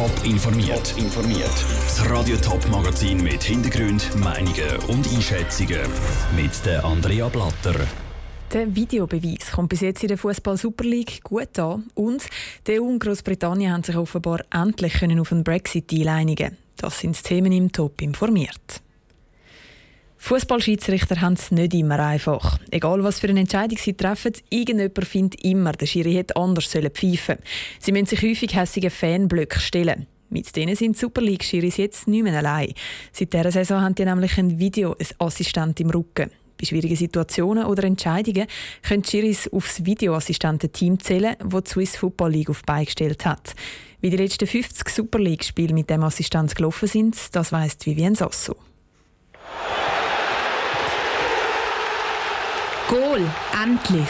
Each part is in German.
Top informiert. informiert. Das Radio Top Magazin mit Hintergrund, Meinungen und Einschätzungen mit der Andrea Blatter. Der Videobeweis kommt bis jetzt in der Fußball Super League gut an und die EU und Großbritannien haben sich offenbar endlich können auf einen Brexit-Deal einigen. Das sind die Themen im Top informiert. Fußballschiedsrichter haben es nicht immer einfach. Egal was für eine Entscheidung sie treffen, irgendjemand findet immer, der Schiri hätte anders pfeifen Sie müssen sich häufig hässige Fanblöcke stellen. Mit denen sind Super League-Schiris jetzt nicht mehr allein. Seit dieser Saison haben die nämlich ein Videoassistent im Rücken. Bei schwierigen Situationen oder Entscheidungen können Schiris aufs Videoassistententeam zählen, das die Swiss Football League auf beigestellt hat. Wie die letzten 50 Super League-Spiele mit dem Assistent gelaufen sind, das weiss Vivian Sasso. Goal, endlich!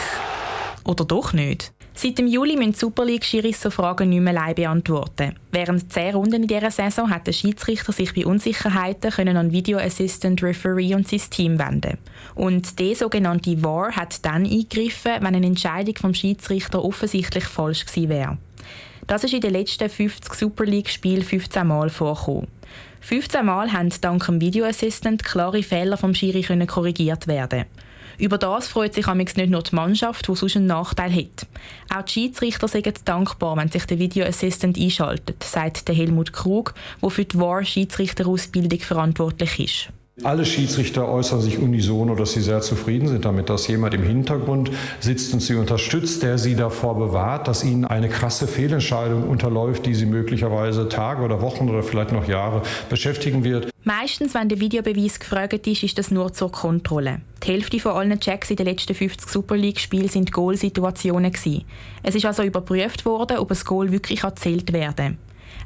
Oder doch nicht? Seit dem Juli müssen Super League-Schiris so Fragen nicht mehr allein beantworten. Während zehn Runden in dieser Saison hat der Schiedsrichter sich bei Unsicherheiten können an Video Assistant Referee und sein Team wenden. Und der sogenannte VAR hat dann eingegriffen, wenn eine Entscheidung vom Schiedsrichter offensichtlich falsch gewesen wäre. Das ist in den letzten 50 Super League-Spielen 15 Mal vorgekommen. 15 Mal haben dank dem Video Assistant klare Fehler vom Schiri korrigiert werden. Über das freut sich nicht nur die Mannschaft, die sonst einen Nachteil hat. Auch die Schiedsrichter sind dankbar, wenn sich der Video Assistant einschaltet, sagt der Helmut Krug, der für die VAR-Schiedsrichterausbildung verantwortlich ist. Alle Schiedsrichter äußern sich unisono, dass sie sehr zufrieden sind damit, dass jemand im Hintergrund sitzt und sie unterstützt, der sie davor bewahrt, dass ihnen eine krasse Fehlentscheidung unterläuft, die sie möglicherweise Tage oder Wochen oder vielleicht noch Jahre beschäftigen wird. Meistens, wenn der Videobeweis gefragt ist, ist das nur zur Kontrolle. Die Hälfte von allen Checks in den letzten 50 Super League-Spielen sind Goal-Situationen. Es ist also überprüft worden, ob ein Goal wirklich erzählt werden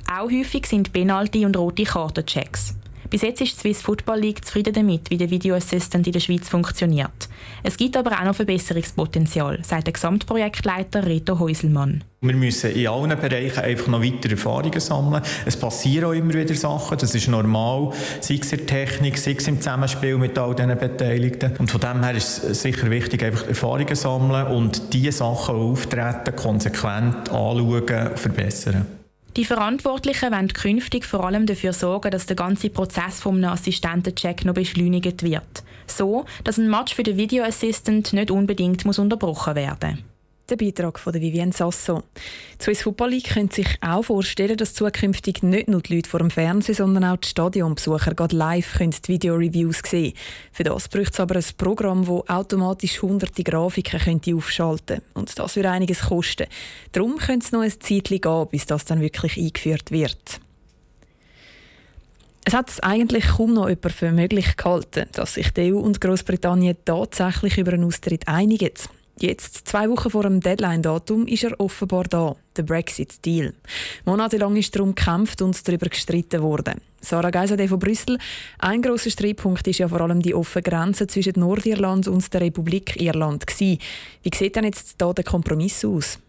Auch häufig sind Penalty- und rote Kartenchecks. Bis jetzt ist die Swiss Football League zufrieden damit, wie der Video Assistant in der Schweiz funktioniert. Es gibt aber auch noch Verbesserungspotenzial, sagt der Gesamtprojektleiter Reto Häuselmann. Wir müssen in allen Bereichen einfach noch weitere Erfahrungen sammeln. Es passieren auch immer wieder Sachen, das ist normal, sei es in der Technik, sei es im Zusammenspiel mit all diesen Beteiligten. Und von dem her ist es sicher wichtig, einfach Erfahrungen sammeln und diese Sachen auftreten, konsequent anschauen und verbessern. Die Verantwortlichen wollen künftig vor allem dafür sorgen, dass der ganze Prozess vom Assistentencheck noch beschleunigt wird. So, dass ein Match für den Video Assistant nicht unbedingt muss unterbrochen werden muss. Der Beitrag von Vivienne Sasso. Die Swiss Football League könnte sich auch vorstellen, dass zukünftig nicht nur die Leute vor dem Fernsehen, sondern auch die Stadionbesucher gerade live können die Video-Reviews sehen Für das braucht es aber ein Programm, das automatisch hunderte Grafiken könnte aufschalten könnte. Und das würde einiges kosten. Darum könnte es noch ein Zeitchen gehen, bis das dann wirklich eingeführt wird. Es hat eigentlich kaum noch jemand für möglich gehalten, dass sich die EU und Großbritannien tatsächlich über einen Austritt einigen. Jetzt, zwei Wochen vor dem Deadline-Datum, ist er offenbar da, der Brexit-Deal. Monatelang ist darum gekämpft und darüber gestritten worden. Sarah Geiserde von Brüssel. Ein grosser Streitpunkt ist ja vor allem die offene Grenze zwischen Nordirland und der Republik Irland. Gewesen. Wie sieht denn jetzt da der Kompromiss aus?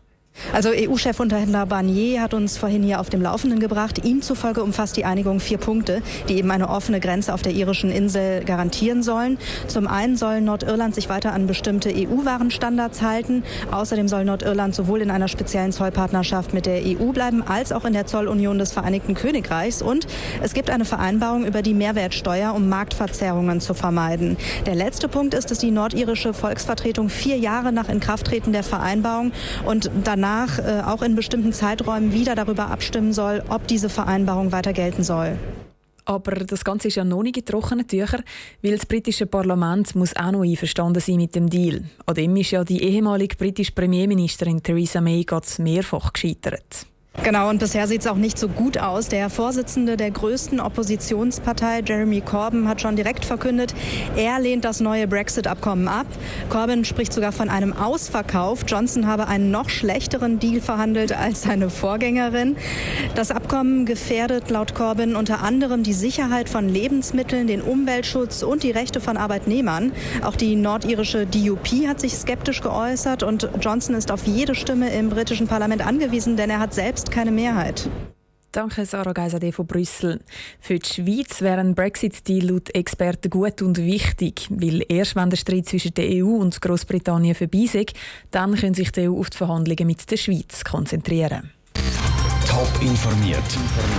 Also EU-Chefunterhändler Barnier hat uns vorhin hier auf dem Laufenden gebracht. Ihm zufolge umfasst die Einigung vier Punkte, die eben eine offene Grenze auf der irischen Insel garantieren sollen. Zum einen soll Nordirland sich weiter an bestimmte EU-Warenstandards halten. Außerdem soll Nordirland sowohl in einer speziellen Zollpartnerschaft mit der EU bleiben, als auch in der Zollunion des Vereinigten Königreichs. Und es gibt eine Vereinbarung über die Mehrwertsteuer, um Marktverzerrungen zu vermeiden. Der letzte Punkt ist, dass die nordirische Volksvertretung vier Jahre nach Inkrafttreten der Vereinbarung und danach danach äh, auch in bestimmten Zeiträumen wieder darüber abstimmen soll, ob diese Vereinbarung weiter gelten soll. Aber das Ganze ist ja noch nicht in trockenen Tüchern, weil das britische Parlament muss auch noch einverstanden sein mit dem Deal. An dem ist ja die ehemalige britische Premierministerin Theresa May mehrfach gescheitert. Genau, und bisher sieht es auch nicht so gut aus. Der Vorsitzende der größten Oppositionspartei, Jeremy Corbyn, hat schon direkt verkündet, er lehnt das neue Brexit-Abkommen ab. Corbyn spricht sogar von einem Ausverkauf. Johnson habe einen noch schlechteren Deal verhandelt als seine Vorgängerin. Das Abkommen gefährdet laut Corbyn unter anderem die Sicherheit von Lebensmitteln, den Umweltschutz und die Rechte von Arbeitnehmern. Auch die nordirische DUP hat sich skeptisch geäußert und Johnson ist auf jede Stimme im britischen Parlament angewiesen, denn er hat selbst jetzt keine Mehrheit. Danke, Sarah Geisade von Brüssel. Für die Schweiz wäre ein Brexit-Deal laut Experten gut und wichtig, weil erst wenn der Streit zwischen der EU und Großbritannien vorbei ist, dann können sich die EU auf die Verhandlungen mit der Schweiz konzentrieren. Top informiert,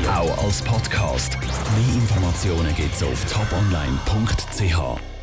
auch als Podcast. Mehr Informationen gibt's auf toponline.ch.